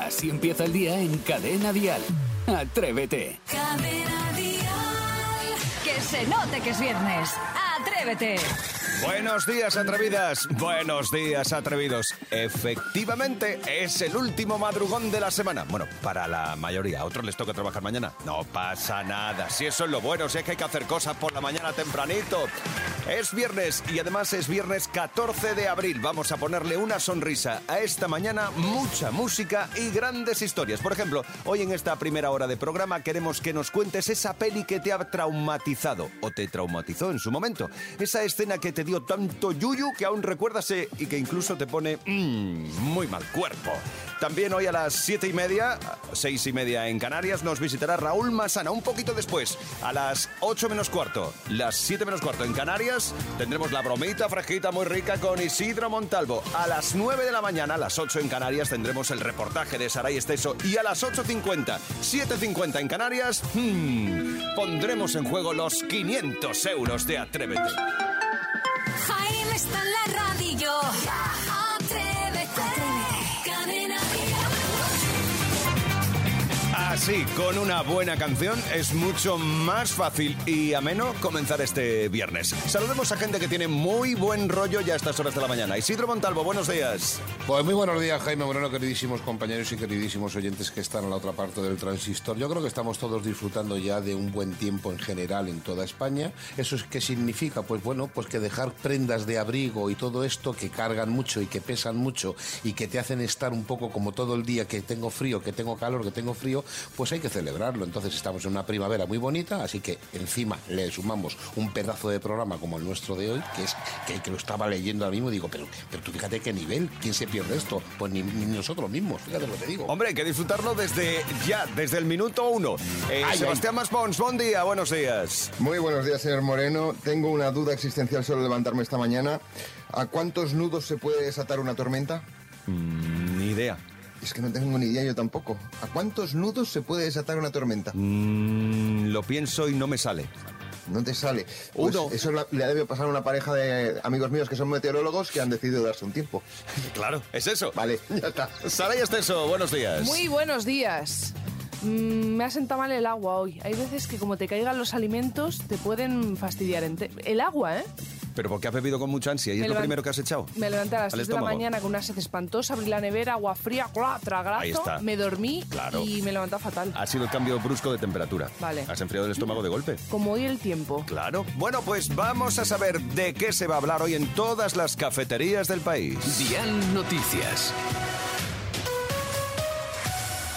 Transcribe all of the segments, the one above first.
Así empieza el día en Cadena Dial. Atrévete. Cadena Dial. Que se note que es viernes. Atrévete. Buenos días, atrevidas. Buenos días, atrevidos. Efectivamente, es el último madrugón de la semana. Bueno, para la mayoría. A otros les toca trabajar mañana. No pasa nada. Si eso es lo bueno, si es que hay que hacer cosas por la mañana tempranito. Es viernes y además es viernes 14 de abril. Vamos a ponerle una sonrisa a esta mañana, mucha música y grandes historias. Por ejemplo, hoy en esta primera hora de programa queremos que nos cuentes esa peli que te ha traumatizado o te traumatizó en su momento. Esa escena que te dio tanto yuyu que aún recuerdas eh, y que incluso te pone mm, muy mal cuerpo. También hoy a las siete y media, seis y media en Canarias, nos visitará Raúl Masana. Un poquito después, a las 8 menos cuarto, las 7 menos cuarto en Canarias, tendremos la bromita fresquita muy rica con Isidro Montalvo. A las 9 de la mañana, a las 8 en Canarias, tendremos el reportaje de Saray Esteso. Y a las 8.50, 7.50 en Canarias, hmm, pondremos en juego los 500 euros de Atrévete. Jaime está en la radio. Así, con una buena canción es mucho más fácil y ameno comenzar este viernes. Saludemos a gente que tiene muy buen rollo ya a estas horas de la mañana. Isidro Montalvo, buenos días. Pues muy buenos días, Jaime Moreno, queridísimos compañeros y queridísimos oyentes que están a la otra parte del transistor. Yo creo que estamos todos disfrutando ya de un buen tiempo en general en toda España. ¿Eso es qué significa? Pues bueno, pues que dejar prendas de abrigo y todo esto que cargan mucho y que pesan mucho y que te hacen estar un poco como todo el día que tengo frío, que tengo calor, que tengo frío, pues hay que celebrarlo. Entonces estamos en una primavera muy bonita, así que encima le sumamos un pedazo de programa como el nuestro de hoy, que es que, que lo estaba leyendo ahora mismo y digo, pero, pero tú fíjate qué nivel, ¿quién se pierde esto? Pues ni, ni nosotros mismos, fíjate lo que te digo. Hombre, hay que disfrutarlo desde ya, desde el minuto uno. Eh, Ay, Sebastián Maspons, buen día, buenos días. Muy buenos días, señor Moreno. Tengo una duda existencial solo levantarme esta mañana. ¿A cuántos nudos se puede desatar una tormenta? Ni idea. Es que no tengo ni idea yo tampoco. ¿A cuántos nudos se puede desatar una tormenta? Mm, lo pienso y no me sale. No te sale. Pues Uno. Eso la- le debe pasar a una pareja de amigos míos que son meteorólogos que han decidido darse un tiempo. Claro, es eso. Vale, ya está. Saray Esteso, buenos días. Muy buenos días. Mm, me ha sentado mal el agua hoy. Hay veces que como te caigan los alimentos te pueden fastidiar. El agua, ¿eh? Pero porque has bebido con mucha ansia y es lo primero que has echado. Me levanté a las Al 3 de la mañana con una sed espantosa, abrí la nevera, agua fría, está. me dormí Claro. y me levantó fatal. Ha sido el cambio brusco de temperatura. Vale. Has enfriado el estómago de golpe. Como hoy el tiempo. Claro. Bueno, pues vamos a saber de qué se va a hablar hoy en todas las cafeterías del país. Dial Noticias.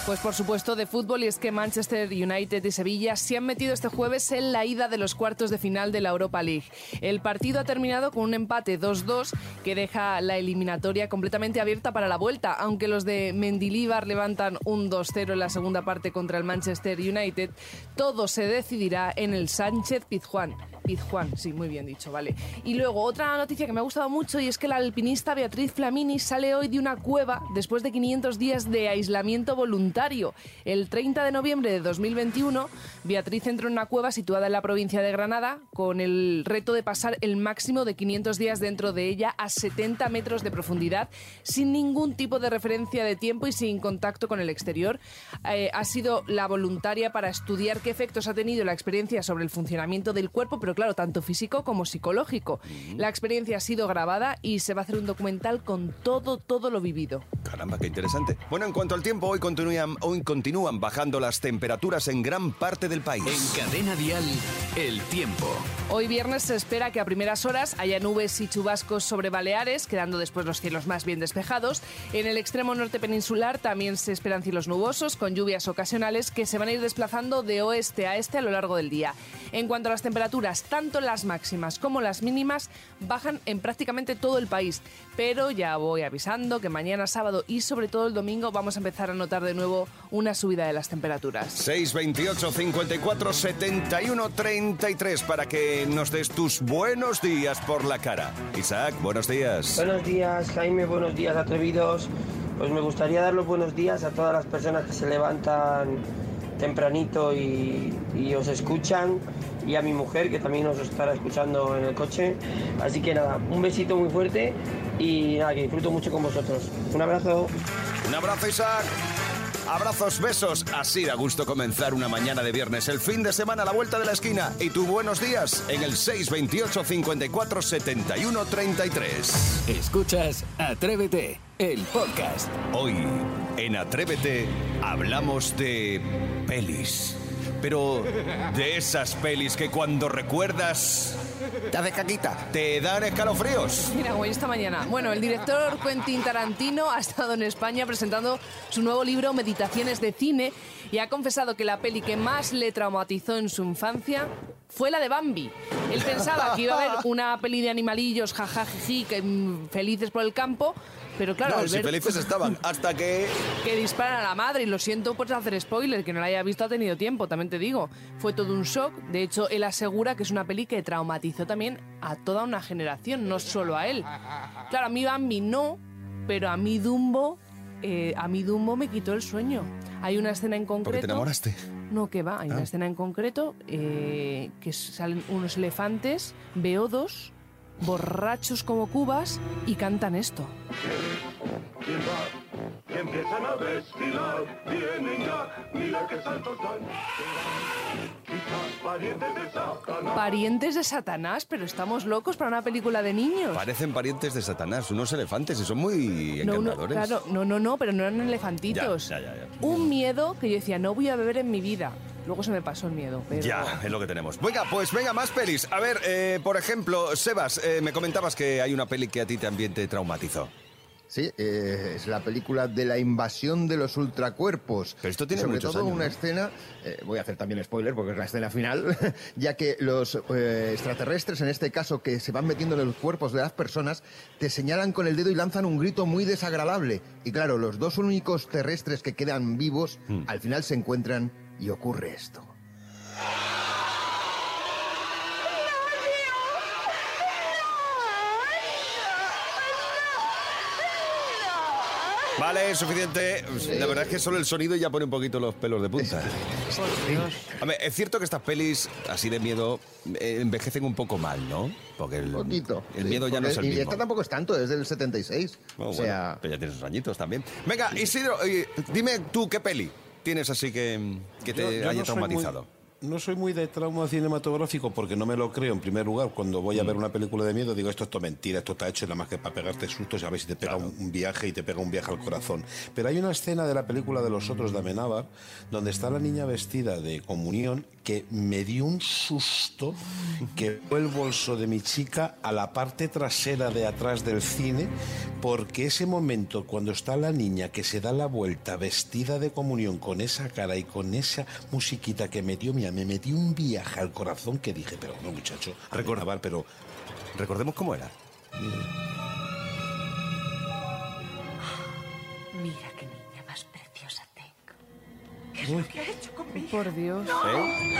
Pues por supuesto de fútbol y es que Manchester United y Sevilla se han metido este jueves en la ida de los cuartos de final de la Europa League. El partido ha terminado con un empate 2-2 que deja la eliminatoria completamente abierta para la vuelta, aunque los de Mendilibar levantan un 2-0 en la segunda parte contra el Manchester United, todo se decidirá en el Sánchez Pizjuán. Pizjuán, sí, muy bien dicho, vale. Y luego otra noticia que me ha gustado mucho y es que la alpinista Beatriz Flamini sale hoy de una cueva después de 500 días de aislamiento voluntario. El 30 de noviembre de 2021, Beatriz entró en una cueva situada en la provincia de Granada con el reto de pasar el máximo de 500 días dentro de ella a 70 metros de profundidad sin ningún tipo de referencia de tiempo y sin contacto con el exterior. Eh, ha sido la voluntaria para estudiar qué efectos ha tenido la experiencia sobre el funcionamiento del cuerpo, pero claro, tanto físico como psicológico. La experiencia ha sido grabada y se va a hacer un documental con todo, todo lo vivido. Caramba, qué interesante. Bueno, en cuanto al tiempo, hoy continúan, hoy continúan bajando las temperaturas en gran parte del país. En Cadena Dial, el tiempo. Hoy viernes se espera que a primeras horas haya nubes y chubascos sobre Baleares, quedando después los cielos más bien despejados. En el extremo norte peninsular también se esperan cielos nubosos, con lluvias ocasionales que se van a ir desplazando de oeste a este a lo largo del día. En cuanto a las temperaturas, tanto las máximas como las mínimas bajan en prácticamente todo el país. Pero ya voy avisando que mañana sábado y sobre todo el domingo vamos a empezar a notar de nuevo una subida de las temperaturas. 628 54 71 33 para que nos des tus buenos días por la cara. Isaac, buenos días. Buenos días, Jaime, buenos días, atrevidos. Pues me gustaría dar los buenos días a todas las personas que se levantan tempranito y, y os escuchan y a mi mujer que también os estará escuchando en el coche. Así que nada, un besito muy fuerte y nada, que disfruto mucho con vosotros. Un abrazo. Un abrazo, Isaac. Abrazos, besos. Así da gusto comenzar una mañana de viernes. El fin de semana a la vuelta de la esquina. Y tu buenos días en el 628 54 71 33. Escuchas Atrévete, el podcast. Hoy, en Atrévete, hablamos de pelis. Pero de esas pelis que cuando recuerdas... Te hace caquita, te dan escalofríos. Mira, hoy esta mañana. Bueno, el director Quentin Tarantino ha estado en España presentando su nuevo libro Meditaciones de Cine y ha confesado que la peli que más le traumatizó en su infancia fue la de Bambi. Él pensaba que iba a haber una peli de animalillos, jajajiji, que mm, felices por el campo, pero claro, No, al si ver felices estaban, hasta que... que disparan a la madre, y lo siento por hacer spoiler, que no la haya visto ha tenido tiempo, también te digo. Fue todo un shock, de hecho él asegura que es una peli que traumatizó también a toda una generación, no solo a él. Claro, a mí Bambi no, pero a mí Dumbo, eh, a mí Dumbo me quitó el sueño. Hay una escena en concreto... Porque te enamoraste. No, que va, hay una escena en concreto eh, que salen unos elefantes, beodos, borrachos como cubas y cantan esto. Y empiezan a desfilar, vienen ya, mira qué saltos dan. Quizás parientes de Satanás. Parientes de Satanás, pero estamos locos para una película de niños. Parecen parientes de Satanás, unos elefantes y son muy No, encantadores. claro, no, no, no, pero no eran elefantitos. Ya, ya, ya, ya. Un miedo que yo decía, no voy a beber en mi vida. Luego se me pasó el miedo, pero... Ya, es lo que tenemos. Venga, pues venga, más pelis. A ver, eh, por ejemplo, Sebas, eh, me comentabas que hay una peli que a ti también te traumatizó. Sí, eh, es la película de la invasión de los ultracuerpos. Pero esto tiene Sobre muchos todo años, una ¿no? escena, eh, voy a hacer también spoiler porque es la escena final, ya que los eh, extraterrestres, en este caso, que se van metiendo en los cuerpos de las personas, te señalan con el dedo y lanzan un grito muy desagradable. Y claro, los dos únicos terrestres que quedan vivos, Hmm. al final se encuentran y ocurre esto. Vale, suficiente. La verdad es que solo el sonido ya pone un poquito los pelos de punta. Es cierto que estas pelis así de miedo eh, envejecen un poco mal, ¿no? Porque el, Un poquito. el Sí, miedo ya no es el Y mismo. esta tampoco es tanto, es del 76. Oh, o bueno, sea, pero ya tienes sus añitos también. Venga, Isidro, oye, dime tú qué peli tienes así que, que te Yo- yo haya no muy- traumatizado. no soy muy de trauma cinematográfico porque no me lo creo en primer lugar. Cuando voy a Mm. ver una película de miedo digo esto es todo mentira, esto está hecho nada más que para pegarte sustos y a ver si te pega un, un viaje y te pega un viaje al corazón. Pero hay una escena de la película de los otros de Amenábar donde está la niña vestida de comunión que me dio un susto que fue el bolso de mi chica a la parte trasera de atrás del cine porque ese momento cuando está la niña que se da la vuelta vestida de comunión con esa cara y con esa musiquita que me dio mía me metió un viaje al corazón que dije pero no muchacho recordar pero Recordemos cómo era. Mira tengo. Por Dios. ¿Eh?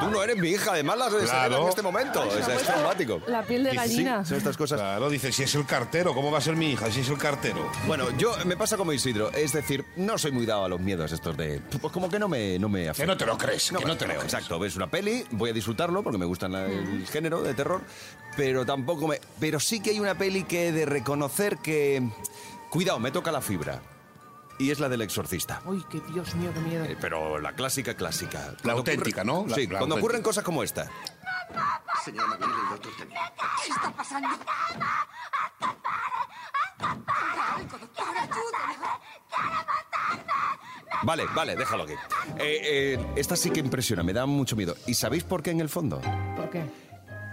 Tú no eres mi hija, además las de Claro. en este momento. Sea, es traumático. La piel de sí, gallina. son estas cosas. claro dice si es el cartero cómo va a ser mi hija si es el cartero Bueno, yo me pasa como Isidro, es decir, no soy muy dado a los miedos estos de... Pues como que no me, no me afecta. no te lo crees, que me no te lo crees. Exacto, ves una peli, voy a disfrutarlo porque me gusta la- el género de terror, pero tampoco me... Pero sí que hay una peli que he de reconocer que... Cuidado, me toca la fibra. Y es la del exorcista. Uy, qué Dios mío, qué miedo. Eh, Pero la clásica, clásica. Cuando auténtica, ¿no? La- sí, la cuando ocurren cosas como esta. ¿Qué está pasando? Algo, doctor, ayúdame. Vale, vale, déjalo aquí. Eh, eh, esta sí que impresiona, me da mucho miedo. ¿Y sabéis por qué en el fondo? ¿Por qué?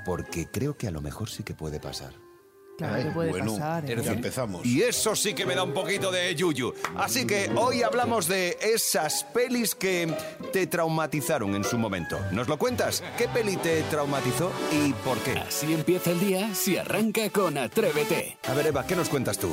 Porque creo que a lo mejor sí que puede pasar. Claro Ay, puede bueno, pasar. ¿eh? Ya empezamos. Y eso sí que me da un poquito de yuyu. Así que hoy hablamos de esas pelis que te traumatizaron en su momento. ¿Nos lo cuentas? ¿Qué peli te traumatizó y por qué? Así empieza el día si arranca con Atrévete. A ver, Eva, ¿qué nos cuentas tú?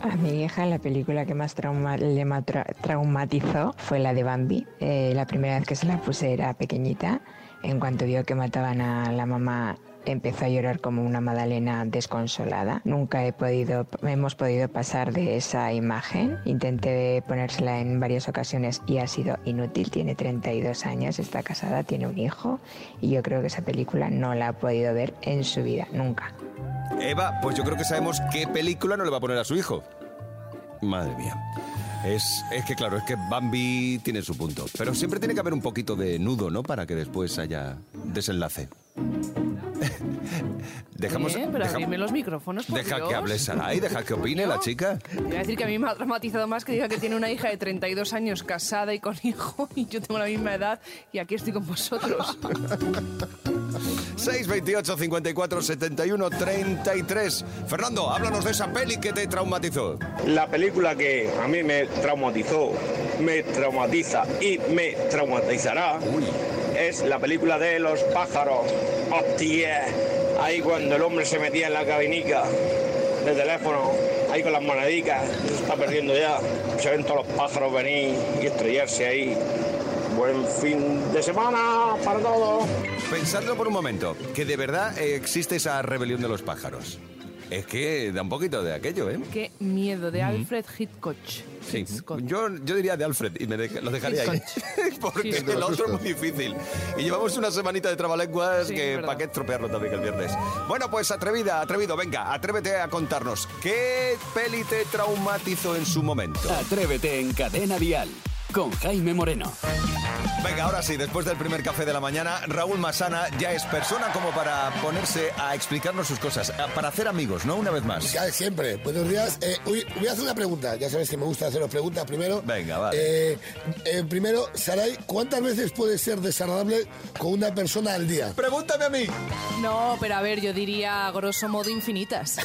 A mi hija la película que más trauma- le ma- tra- traumatizó fue la de Bambi. Eh, la primera vez que se la puse era pequeñita. En cuanto vio que mataban a la mamá, empezó a llorar como una magdalena desconsolada. Nunca he podido, hemos podido pasar de esa imagen. Intenté ponérsela en varias ocasiones y ha sido inútil. Tiene 32 años, está casada, tiene un hijo y yo creo que esa película no la ha podido ver en su vida, nunca. Eva, pues yo creo que sabemos qué película no le va a poner a su hijo. Madre mía. Es, es que claro, es que Bambi tiene su punto. Pero siempre tiene que haber un poquito de nudo, ¿no? Para que después haya desenlace. Dejamos, Eh, pero deja- abrirme los micrófonos, por deja Dios. que hable Saray, deja que opine la chica. Voy a decir que a mí me ha traumatizado más que diga que tiene una hija de 32 años casada y con hijo y yo tengo la misma edad y aquí estoy con vosotros. 628 54 71 33. Fernando, háblanos de esa peli que te traumatizó. La película que a mí me traumatizó, me traumatiza y me traumatizará es la película de los pájaros. ¡Hostia! Ahí cuando el hombre se metía en la cabinica de teléfono, ahí con las monedicas, se está perdiendo ya. Se ven todos los pájaros venir y estrellarse ahí. Buen fin de semana para todos. Pensadlo por un momento, que de verdad eh, existe esa rebelión de los pájaros. Es que da un poquito de aquello, ¿eh? Qué miedo, de Alfred Hitchcock. Sí, Hitchcock. yo, yo diría de Alfred y me de- lo dejaría ahí. Porque Sí, sí. el otro es muy difícil. Y llevamos una semanita de trabalenguas Sí, que para qué estropearlo también el viernes. Bueno, pues atrevida, atrevido, venga, atrévete a contarnos. ¿Qué peli te traumatizó en su momento? Atrévete en Cadena Dial con Jaime Moreno. Venga, ahora sí, después del primer café de la mañana, Raúl Masana ya es persona como para ponerse a explicarnos sus cosas, para hacer amigos, ¿no? Una vez más. Ya, siempre. Buenos días. Eh, voy a hacer una pregunta. Ya sabes que me gusta haceros preguntas primero. Venga, vale. Eh, eh, primero, Saray, ¿cuántas veces puede ser desagradable con una persona al día? Pregúntame a mí. No, pero a ver, yo diría grosso modo infinitas.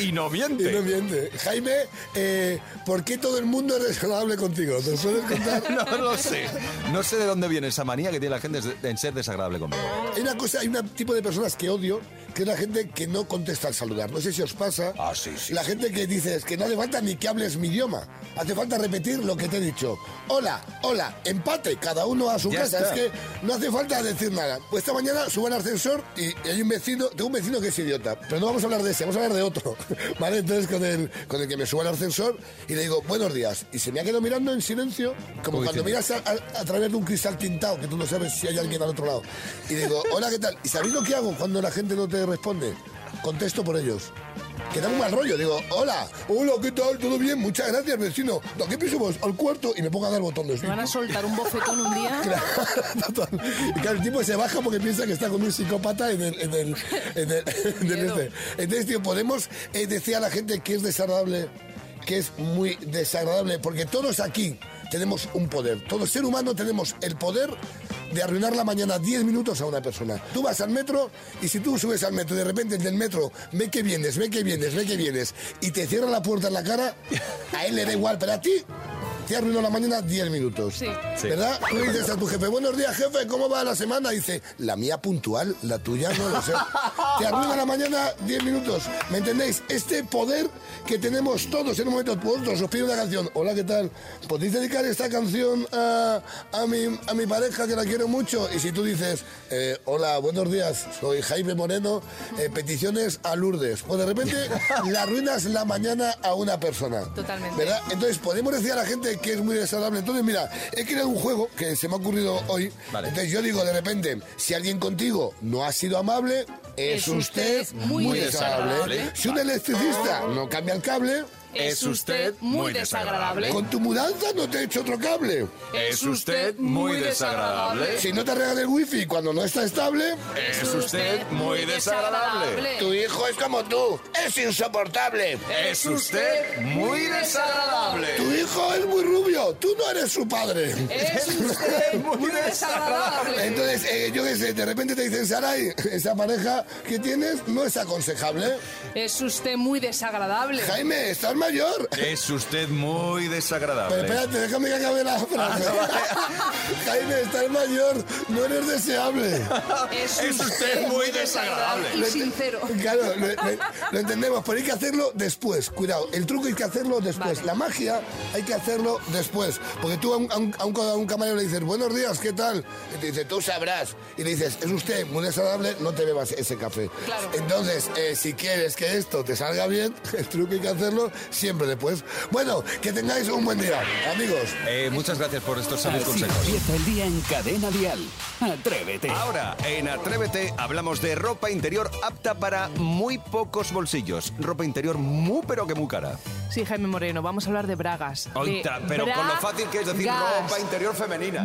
Y no Y miente. no miente. Jaime, eh, ¿por qué todo el mundo es desagradable contigo? ¿Te puedes contar? No lo sé. No sé de dónde viene esa manía que tiene la gente en ser desagradable conmigo. Hay una cosa, hay un tipo de personas que odio, que es la gente que no contesta al saludar. No sé si os pasa. Ah, sí, sí, La gente que dices que no hace falta ni que hables mi idioma. Hace falta repetir lo que te he dicho. Hola, hola, empate, cada uno a su Ya casa. está. Es que no hace falta decir nada. Pues esta mañana subo al ascensor y, y hay un vecino, tengo un vecino que es idiota. Pero no vamos a hablar de ese, vamos a hablar de otro. ¿Vale? Entonces con el, con el que me subo al ascensor y le digo, buenos días. Y se me ha quedado mirando en silencio, como Uy, cuando sí. miras a, a- a través de un cristal tintado, que tú no sabes si hay alguien al otro lado. Y digo, hola, ¿qué tal? ¿Y sabéis lo que hago cuando la gente no te responde? Contesto por ellos. Que da un mal rollo. Digo, hola, hola, ¿qué tal? ¿Todo bien? Muchas gracias, vecino. ¿A qué piso vas? Al cuarto y me pongo a dar botones. Me van a soltar un bofetón un día. Total. Y claro, el tipo se baja porque piensa que está con un psicópata en el... En el, en el- en el este. Entonces, tío, podemos eh, decir a la gente que es desagradable, que es muy desagradable, porque todos aquí tenemos un poder. Todo ser humano tenemos el poder de arruinar la mañana 10 minutos a una persona. Tú vas al metro y si tú subes al metro y de repente el del metro ve que vienes, ve que vienes, ve que vienes y te cierra la puerta en la cara, a él le da igual, pero a ti te arruinó la mañana 10 minutos. Sí. Sí. ¿Verdad? Tú le dices a tu jefe, buenos días, jefe, ¿cómo va la semana? Dice, la mía puntual, la tuya no lo sé. Te arruina la mañana 10 minutos. ¿Me entendéis? Este poder que tenemos todos en un momento, vosotros os pido una canción. Hola, ¿qué tal? ¿Podéis dedicar esta canción a, a, mi, a mi pareja que la quiero mucho? Y si tú dices, eh, hola, buenos días, soy Jaime Moreno, eh, peticiones a Lourdes. Pues de repente le arruinas la mañana a una persona. Totalmente. ¿Verdad? Entonces podemos decir a la gente que es muy desagradable. Entonces, mira, he creado un juego que se me ha ocurrido hoy. Vale. Entonces yo digo de repente, si alguien contigo no ha sido amable, es, Es usted, usted muy, muy desagradable. desagradable. Si un electricista no cambia el cable, Es usted muy desagradable. con tu mudanza no te he hecho otro cable. Es usted muy desagradable. Si no te regala el wifi cuando no está estable, Es usted muy desagradable. tu hijo es como tú, es insoportable. Es usted muy desagradable. Tu hijo es muy rubio, tú no eres su padre. Es usted muy desagradable. Entonces, eh, yo qué sé, de repente te dicen, Saray, esa pareja que tienes no es aconsejable. Es usted muy desagradable. Jaime, estás mayor. Es usted muy Pero desagradable. espérate, déjame que acabe la frase. Jaime, estás mayor, no eres deseable. Es usted muy desagradable. Y sincero. Claro, lo, lo- lo entendemos, pero hay que hacerlo después. Cuidado, el truco hay que hacerlo después. Vale. La magia hay que hacerlo después. Porque tú a un, a un- a un- a un camarero le dices, buenos días, ¿qué tal? Y te dice, tú sabrás. Y le dices, es usted muy desagradable, no te bebas ese café. Claro. Entonces, eh, si quieres que esto te salga bien, el truco hay que hacerlo siempre después. Bueno, que tengáis un buen día, amigos. Eh, muchas gracias por estos sabios consejos. empieza el día en Cadena Dial. Atrévete. Ahora, en Atrévete hablamos de ropa interior apta para muy pocos bolsillos. Ropa interior muy pero que muy cara. Sí, Jaime Moreno, vamos a hablar de bragas. de Oita, pero con lo fácil que es decir bragas. ropa interior femenina.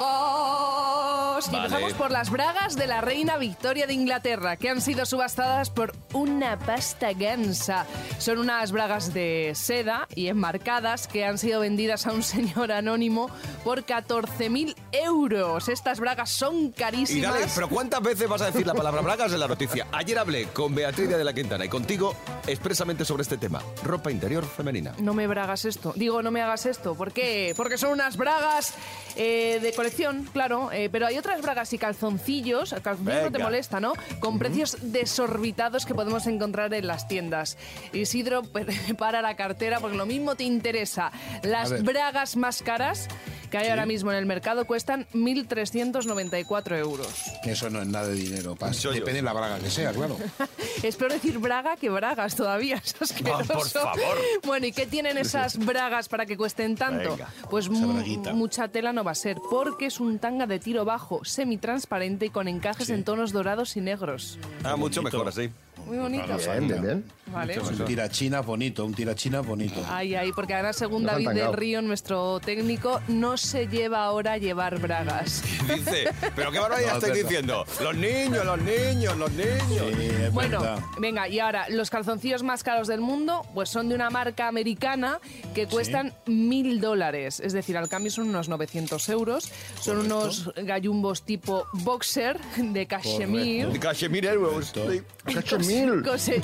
Bragas. Y Vale. empezamos por las bragas de la reina Victoria de Inglaterra, que han sido subastadas por una pasta gansa. Son unas bragas de seda y enmarcadas que han sido vendidas a un señor anónimo por 14.000 euros. Estas bragas son Y carísimas. dale, pero ¿cuántas veces vas a decir la palabra bragas en la noticia? Ayer hablé con Beatriz de la Quintana y contigo expresamente sobre este tema. Ropa interior femenina. No me bragas esto. Digo, no me hagas esto. ¿Por qué? Porque son unas bragas eh, de colección, claro. eh, pero hay otras bragas y calzoncillos, calzoncillos no te molesta, ¿no? Con precios desorbitados que podemos encontrar en las tiendas. Isidro, para la cartera porque lo mismo te interesa. Las bragas más caras que hay Sí. ahora mismo en el mercado cuestan 1.394 euros. Eso no es nada de dinero, Pas. Soy yo. Depende de la braga que sea, claro. Es peor decir braga que bragas todavía. Es asqueroso. por favor. Bueno, ¿y qué tienen esas bragas para que cuesten tanto? Venga, pues mucha tela no va a ser, porque es un tanga de tiro bajo, semitransparente y con encajes en tonos dorados y negros. Ah, mucho mejor así. Muy bonito. Bien, bien, bien. Vale. Un tirachina bonito, un tirachina bonito. Ay, ay, porque además, según Nos David del. Río, nuestro técnico, no se lleva ahora llevar bragas. Dice, pero qué barbaridad No, es estáis verdad. diciendo. Los niños, los niños, los niños. Bueno, venga, y ahora, los calzoncillos más caros del mundo, pues son de una marca americana que cuestan mil dólares. Es decir, al cambio son unos 900 euros. Son unos gallumbos tipo boxer de cachemir. De cachemir euros. Cos- cose-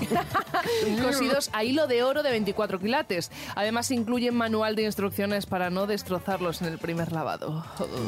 Cosidos a hilo de oro de 24 quilates. Además, incluyen manual de instrucciones para no destrozarlos en el primer lavado.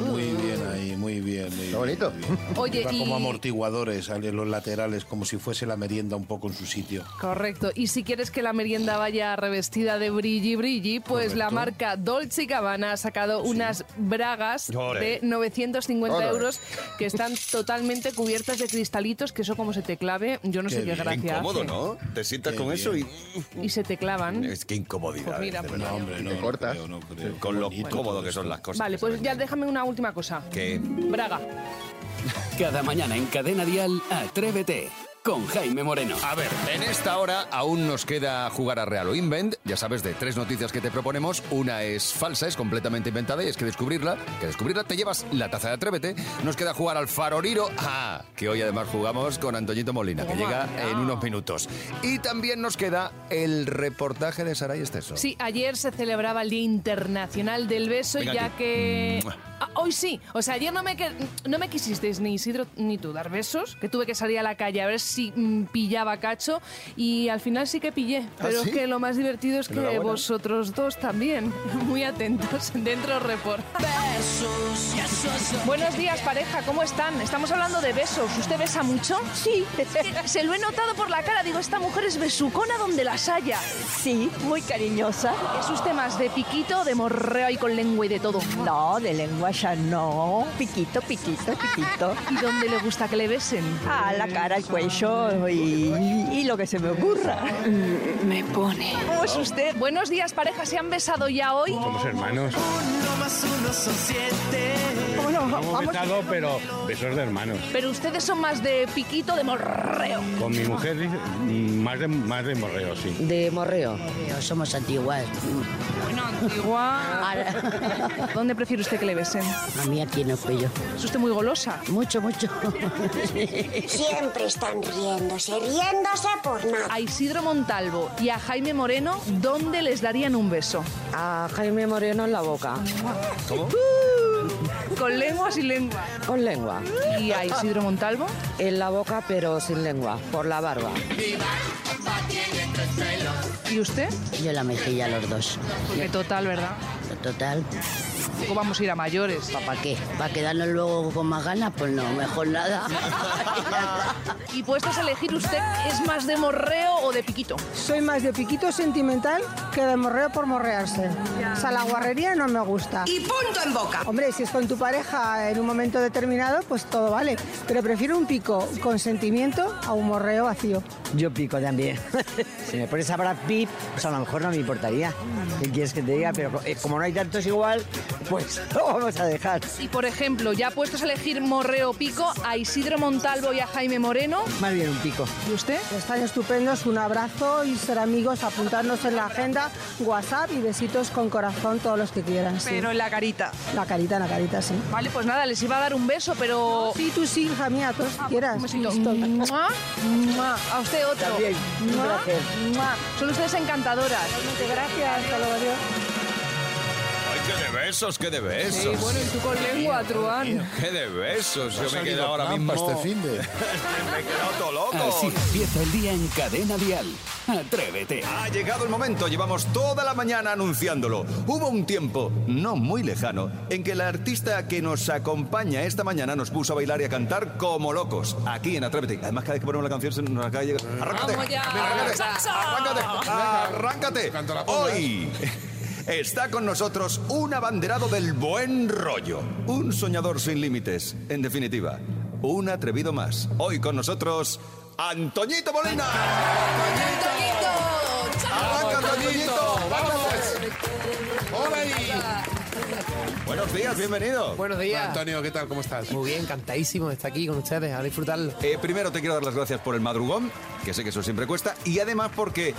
Muy bien ahí, muy bien. Muy bonito. Oye, como y- amortiguadores en los laterales, como si fuese la merienda un poco en su sitio. Correcto. Y si quieres que la merienda vaya revestida de brilli brilli, pues la marca Dolce Gabbana ha sacado unas bragas de 950 Ole. euros que están totalmente cubiertas de cristalitos, que eso como se te clave, yo no sé qué gracia incómodo, hace. ¿no? Te sientas con eso y... Y se te clavan. Es que incomodidad. Pues mira, de pues verdad. No, hombre, no. no cortas. creo, no creo. Con lo Bonito cómodo que son las cosas. Vale, pues ya déjame una última cosa. Que Braga. Cada mañana en Cadena Dial, Atrévete con Jaime Moreno. A ver, en esta hora aún nos queda jugar a Real o Invent. Ya sabes, de tres noticias que te proponemos, una es falsa, es completamente inventada y es que descubrirla, que descubrirla te llevas la taza de Atrévete. Nos queda jugar al Faroriro, ah, que hoy además jugamos con Antoñito Molina, que llega en unos minutos. Y también nos queda el reportaje de Saray Esteso. Sí, ayer se celebraba el Día Internacional del Beso, Venga ya aquí. que... Ah, hoy sí, o sea, ayer no me, que- no me quisisteis ni Isidro ni tú dar besos, que tuve que salir a la calle a ver si mm, pillaba cacho y al final sí que pillé, pero ¿sí? es que lo más divertido es que vosotros dos también, muy atentos, dentro report. Buenos días pareja, ¿cómo están? Estamos hablando de besos, ¿usted besa mucho? Sí, se lo he notado por la cara. Digo, esta mujer es besucona donde las haya. Sí, muy cariñosa. ¿Es usted más de piquito o de morreo ahí con lengua y de todo? No, de lengua ya no. Piquito, piquito, piquito. ¿Y dónde le gusta que le besen? Ah, la cara, el cuello y, y lo que se me ocurra. Me pone. ¿Cómo es usted? Buenos días, pareja. ¿Se han besado ya hoy? Somos hermanos. Uno más uno son siete. Vamos. besado, pero besos de hermanos. Pero ustedes son más de piquito de morreo. Con mi mujer, dice, mm, más de, más de morreo, sí. De morreo. Somos antiguas. Bueno, antigua. ¿Dónde prefiere usted que le besen? A mí aquí en el cuello. ¿Es usted muy golosa? Mucho, mucho. Siempre están riéndose, riéndose por nada. A Isidro Montalvo y a Jaime Moreno, ¿dónde les darían un beso? A Jaime Moreno en la boca. ¿Cómo? ¿Con lengua o sin lengua? Con lengua. ¿Y a Isidro Montalvo? En la boca, pero sin lengua. Por la barba. ¿Y usted? Yo en la mejilla, los dos. Porque total, ¿verdad? Total. ¿Cómo vamos a ir a mayores? ¿Para qué? ¿Para quedarnos luego con más ganas? Pues no, mejor nada. Y puestos a elegir, ¿usted es más de morreo o de piquito? Soy más de piquito sentimental que de morreo por morrearse. O sea, la guarrería no me gusta. Y punto en boca. Hombre, si es con tu pareja en un momento determinado, pues todo vale. Pero prefiero un pico con sentimiento a un morreo vacío. Yo pico también. si me pones a Brad Pitt, pues a lo mejor no me importaría. ¿Qué quieres que te diga? Pero eh, como no hay tantos igual, pues lo vamos a dejar. Y por ejemplo, ya puestos a elegir morreo pico, a Isidro Montalvo y a Jaime Moreno. Más bien un pico. ¿Y usted? Están estupendos, un abrazo y ser amigos, apuntarnos en la agenda, WhatsApp y besitos con corazón todos los que quieran. sí. Pero en la carita. La carita, en la carita, sí. Vale, pues nada, les iba a dar un beso, pero... Sí, tú sí, hija mía, todos quieras. Un besito. Listo. ¡Mua! ¡Mua! A usted otro. También, ¡Mua! Son ustedes encantadoras. Gracias, hasta luego, adiós. ¡Ay, qué de besos, qué de besos! Sí, bueno, y tú con lengua, Truán. ¡Qué de besos! Yo me he quedado ahora mismo... este finde. me he quedado todo loco. Así empieza el día en Cadena Dial. Atrévete. Ha llegado el momento, llevamos toda la mañana anunciándolo. Hubo un tiempo, no muy lejano, en que la artista que nos acompaña esta mañana nos puso a bailar y a cantar como locos, aquí en Atrévete. Además, cada vez que ponemos la canción se nos acaba de llegar. ¡Arráncate! Vamos ya. ¡Arráncate! ¡Arráncate! ¡Arráncate! Hoy... Está con nosotros un abanderado del buen rollo, un soñador sin límites, en definitiva, un atrevido más. Hoy con nosotros, Antoñito Molina. ¡Arranca, Antoñito! ¡Vamos! ¡Hola ahí! Buenos días, bienvenido. Buenos días. Antonio, ¿qué tal? ¿Cómo estás? Muy bien, encantadísimo de estar aquí con ustedes, a disfrutarlo. Eh, primero te quiero dar las gracias por el madrugón, que sé que eso siempre cuesta, y además porque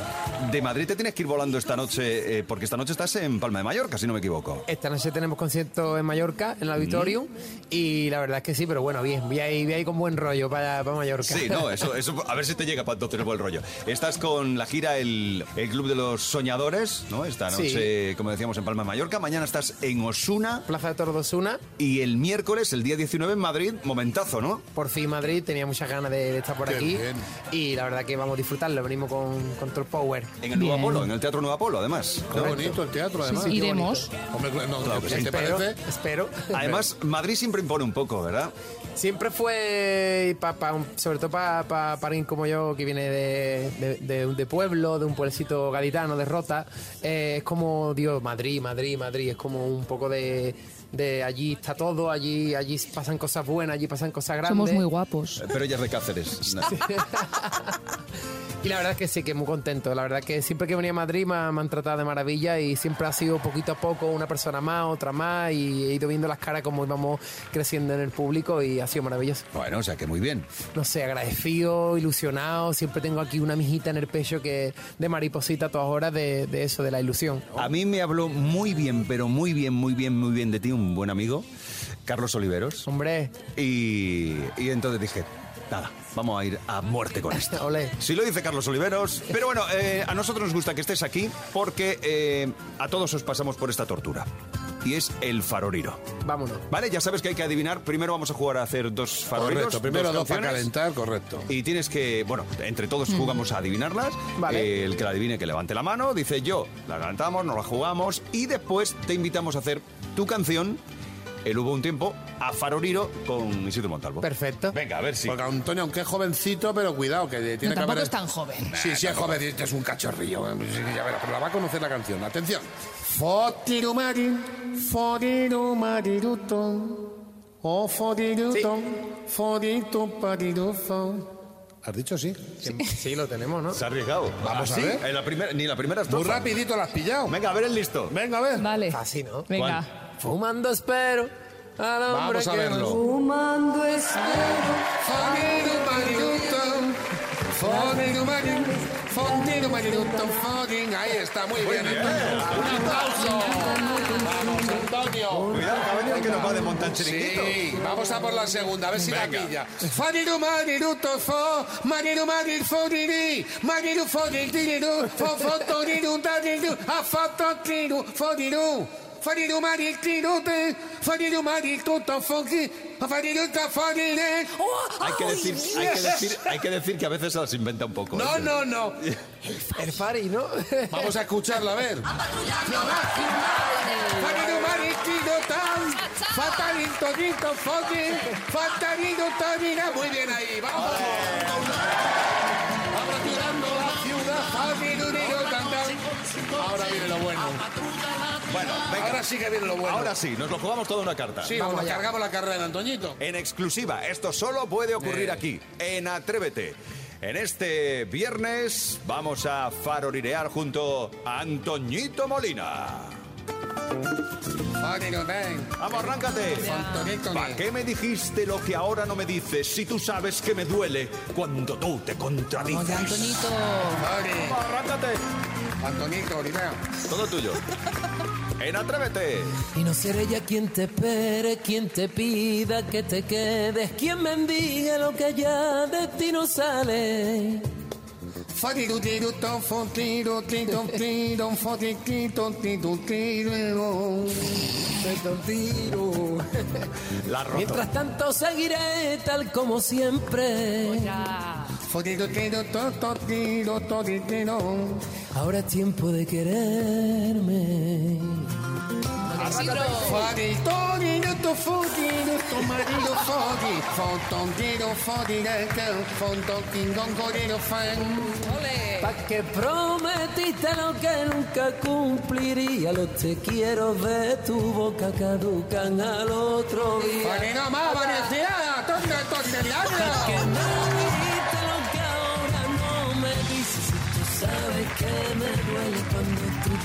de Madrid te tienes que ir volando esta noche, eh, porque esta noche estás en Palma de Mallorca, si no me equivoco. Esta noche tenemos concierto en Mallorca, en el auditorium, y la verdad es que sí, pero bueno, bien, voy ahí, voy ahí con buen rollo para, para Mallorca. Sí, no, eso, eso, a ver si te llega para entonces el buen rollo. Estás con la gira el, el Club de los Soñadores, ¿no? Esta Sí. noche, como decíamos, en Palma de Mallorca. Mañana estás en Osuna. Plaza de Toros de Osuna. Y el miércoles, el día 19 en Madrid, momentazo, ¿no? Por fin Madrid, tenía muchas ganas de, de estar por Qué aquí. bien. Y la verdad que vamos a disfrutarlo, venimos con, con todo el power. En el Nuevo Apolo, en el Teatro Nuevo Apolo, además. Qué bonito el teatro, además. sí, Iremos. Hombre, no, Claro que ¿qué sí. te Espero, parece? espero. Además, Madrid siempre impone un poco, ¿verdad? Siempre fue, pa- pa- sobre todo para pa, para alguien como yo, que viene de, de- de- de pueblo, de un pueblecito gaditano, de Rota, eh, es como, digo, Madrid, Madrid, Madrid, es como un poco de, de allí está todo, allí, allí pasan cosas buenas, allí pasan cosas grandes. Somos muy guapos. Pero ella es de Cáceres. Y la verdad es que sí, que muy contento. La verdad que siempre que venía a Madrid me, han- me han tratado de maravilla y siempre ha sido poquito a poco una persona más, otra más y he ido viendo las caras como íbamos creciendo en el público y ha sido maravilloso. Bueno, o sea que muy bien. No sé, agradecido, ilusionado. Siempre tengo aquí una mijita en el pecho que de mariposita a todas horas de, de eso, de la ilusión. A mí me habló muy bien, pero muy bien, muy bien, muy bien de ti, un buen amigo, Carlos Oliveros. Hombre. Y, y entonces dije, nada, vamos a ir a muerte con esto. Olé. Si lo dice Carlos Oliveros. Pero bueno, eh, a nosotros nos gusta que estés aquí porque eh, a todos os pasamos por esta tortura. Y es el faroriro. Vámonos. Vale, ya sabes que hay que adivinar. Primero vamos a jugar a hacer dos faroriros. Correcto, primero dos para canciones. calentar, correcto. Y tienes que, bueno, entre todos jugamos a adivinarlas. Vale. Eh, el que la adivine que levante la mano, dice yo, la levantamos, nos la jugamos y después te invitamos a hacer tu canción, El hubo un tiempo, a Faroriro con Isidro Montalvo. Perfecto. Venga, a ver si. Porque Antonio, aunque es jovencito, pero cuidado, que tiene No, que tampoco haber... es tan joven. Sí, sí, es joven, es un cachorrillo. eh, sí, ya verás, pero la va a conocer la canción. Atención. Fotirumari, forirumariruto, oh foriruto, forito parirufo. ¿Has dicho sí? Sí, lo tenemos, ¿no? Se ha arriesgado. Vamos ¿Ah, a sí? ver. En la primera, ni la primera Muy estrofa. rapidito lo has pillado. Venga, a ver el listo. Venga, a ver. Vale. Así, ¿no? Venga. Fumando espero al hombre Vamos a que verlo. Fumando espero. Forirumariruto, forirumari, forirumariruto, forin. Ahí está, muy bien. Antonio. Un aplauso. Vamos, Antonio. Cuidado, que ha venido el que nos va de montar chiringuito. Sí, vamos a por la segunda, a ver si la pilla. Marir foriri, mariru foririru, fo fotoriru dariru, a. farino farino farino farine. Hay que decir, hay que decir, hay que decir que a veces se las inventa un poco. No, ¿eh? no, no. El Fari, ¿no? Vamos a escucharla, a ver. Farino maritino tal, fatalito dito foki, fatalito tamina. Muy bien ahí, vamos. Tirando la ciudad. Ahora viene lo bueno. Bueno, venga. Ahora sí que viene lo bueno. Ahora sí, nos lo jugamos toda una carta. Sí, vamos, cargamos la carrera de Antoñito. En exclusiva, esto solo puede ocurrir Eh. aquí, en Atrévete. En este viernes vamos a farorirear junto a Antoñito Molina. Vamos, arráncate. ¿Para qué me dijiste lo que ahora no me dices si tú sabes que me duele cuando tú te contradices? Antoñito. Vamos, arráncate. Antonito, Olivea. Todo tuyo. En Atrévete. Y no seré ya quien te espere, quien te pida que te quedes, quien mendigue lo que ya de ti no sale. La. Mientras tanto seguiré tal como siempre. Fon Ahora es tiempo de quererme. Pa' que prometiste lo que nunca cumpliría. Los te quiero de tu boca caducan al otro día. Más Pa' que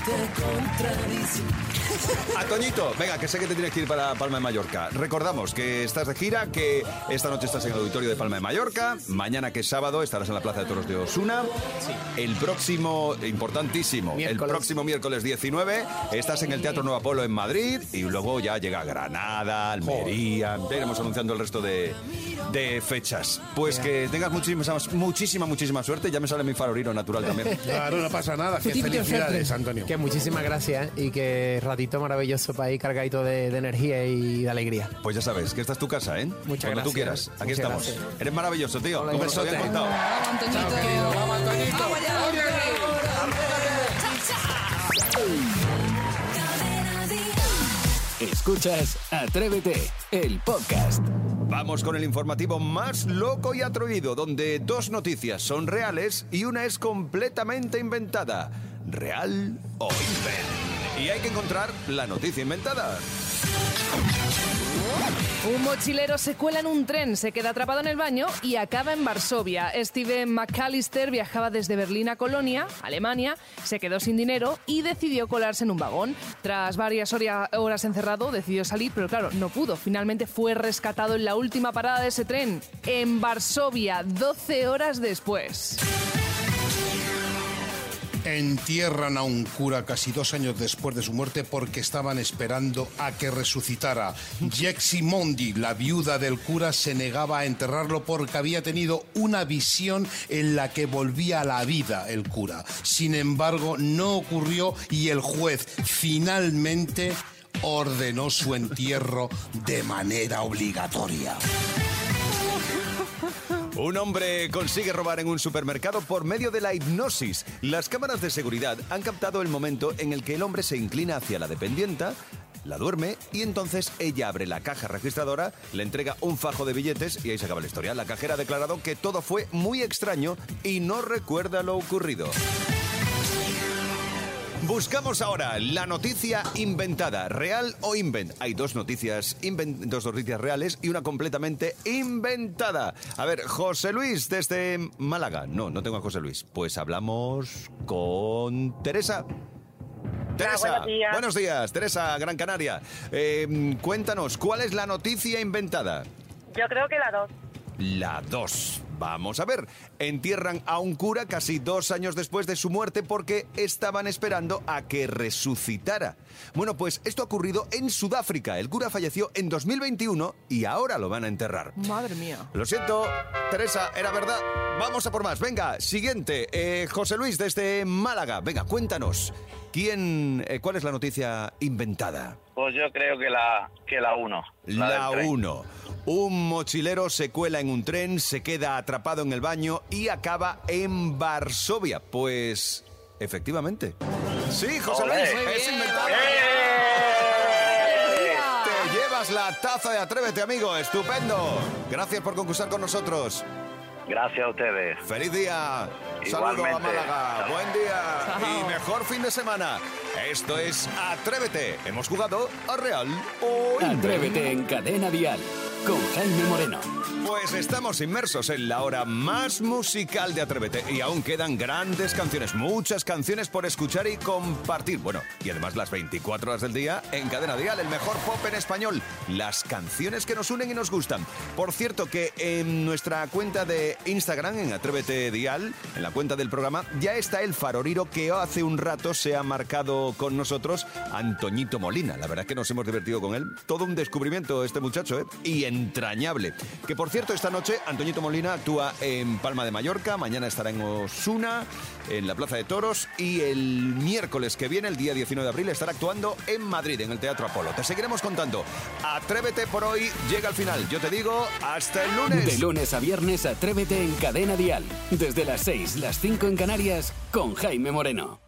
te contradices. Antoñito, venga, que sé que te tienes que ir para Palma de Mallorca. Recordamos que estás de gira, que esta noche estás en el auditorio de Palma de Mallorca, mañana que es sábado estarás en la Plaza de Toros de Osuna, el próximo, importantísimo, el Miércoles. próximo miércoles 19 estás en el Teatro Nuevo Apolo en Madrid y luego ya llega Granada, Almería, ya iremos anunciando el resto de, de fechas. Pues que tengas muchísima, muchísima, muchísima suerte, ya me sale mi farorino natural también. Claro, no pasa nada. Que felicidades, Antonio. Que muchísimas gracias y que ratito maravilloso para ir cargadito de, de energía y de alegría. Pues ya sabes, que esta es tu casa, ¿eh? Muchas Cuando tú gracias. quieras, aquí Muchas estamos. gracias. Eres maravilloso, tío. Hola, Como. Chao, querido. Vamos, Antoñito. Escuchas Atrévete, el podcast. Vamos con el informativo más loco y atrevido, donde dos noticias son reales y una es completamente inventada. ¿Real o invent? Y hay que encontrar la noticia inventada. Un mochilero se cuela en un tren, se queda atrapado en el baño y acaba en Varsovia. Steven McAllister viajaba desde Berlín a Colonia, Alemania, se quedó sin dinero y decidió colarse en un vagón. Tras varias horas encerrado, decidió salir, pero claro, no pudo. Finalmente fue rescatado en la última parada de ese tren, en Varsovia, 12 horas después. Entierran a un cura casi dos años después de su muerte porque estaban esperando a que resucitara. Mondi, la viuda del cura, se negaba a enterrarlo porque había tenido una visión en la que volvía a la vida el cura. Sin embargo, no ocurrió y el juez finalmente ordenó su entierro de manera obligatoria. Un hombre consigue robar en un supermercado por medio de la hipnosis. Las cámaras de seguridad han captado el momento en el que el hombre se inclina hacia la dependienta, la duerme y entonces ella abre la caja registradora, le entrega un fajo de billetes y ahí se acaba la historia. La cajera ha declarado que todo fue muy extraño y no recuerda lo ocurrido. Buscamos ahora la noticia inventada, real o invent. Hay dos noticias, inven- dos noticias reales y una completamente inventada. A ver, José Luis desde Málaga. No, no tengo a José Luis. Pues hablamos con Teresa. Teresa, buenos días. buenos días, Teresa, Gran Canaria. Eh, cuéntanos, ¿cuál es la noticia inventada? Yo creo que la dos. la 2. Vamos a ver, entierran a un cura casi dos años después de su muerte porque estaban esperando a que resucitara. Bueno, pues esto ha ocurrido en Sudáfrica. El cura falleció en 2021 y ahora lo van a enterrar. Madre mía. Lo siento, Teresa, era verdad. Vamos a por más. Venga, siguiente. Eh, José Luis desde Málaga. Venga, cuéntanos. ¿Quién, eh, ¿Cuál es la noticia inventada? Pues yo creo que la que la 1. La 1. Un mochilero se cuela en un tren, se queda atrapado en el baño y acaba en Varsovia. Pues, efectivamente. Sí, José Olé. Luis, Muy es bien. inventado. Te llevas la taza de Atrévete, amigo. Estupendo. Gracias por concursar con nosotros. Gracias a ustedes. Feliz día. Saludo a. Málaga. Buen día. Chao. Y mejor fin de semana. Esto es Atrévete. Hemos jugado a Real Atrévete en Cadena Dial con Jaime Moreno. Pues estamos inmersos en la hora más musical de Atrévete y aún quedan grandes canciones, muchas canciones por escuchar y compartir. Bueno, y además las 24 horas del día en Cadena Dial, el mejor pop en español, las canciones que nos unen y nos gustan. Por cierto que en nuestra cuenta de Instagram, en Atrévete Dial, en la cuenta del programa, ya está el faroriro que hace un rato se ha marcado con nosotros, Antoñito Molina. La verdad que nos hemos divertido con él. Todo un descubrimiento este muchacho, ¿eh? Y entrañable. Que por cierto, esta noche Antoñito Molina actúa en Palma de Mallorca, mañana estará en Osuna, en la Plaza de Toros y el miércoles que viene, el día 19 de abril, estará actuando en Madrid, en el Teatro Apolo. Te seguiremos contando. Atrévete por hoy, llega al final. Yo te digo, hasta el lunes. De lunes a viernes, Atrévete en Cadena Dial. Desde las 6, las 5 en Canarias, con Jaime Moreno.